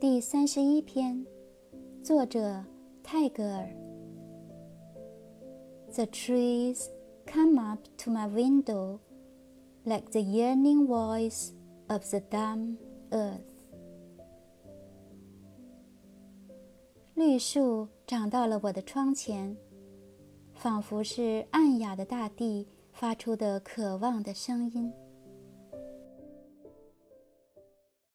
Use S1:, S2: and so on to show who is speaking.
S1: 第三十一篇作者泰戈尔 the trees come up to my window like the yearning voice of the dumb earth 绿树长到了我的窗前仿佛是暗哑的大地发出的渴望的声音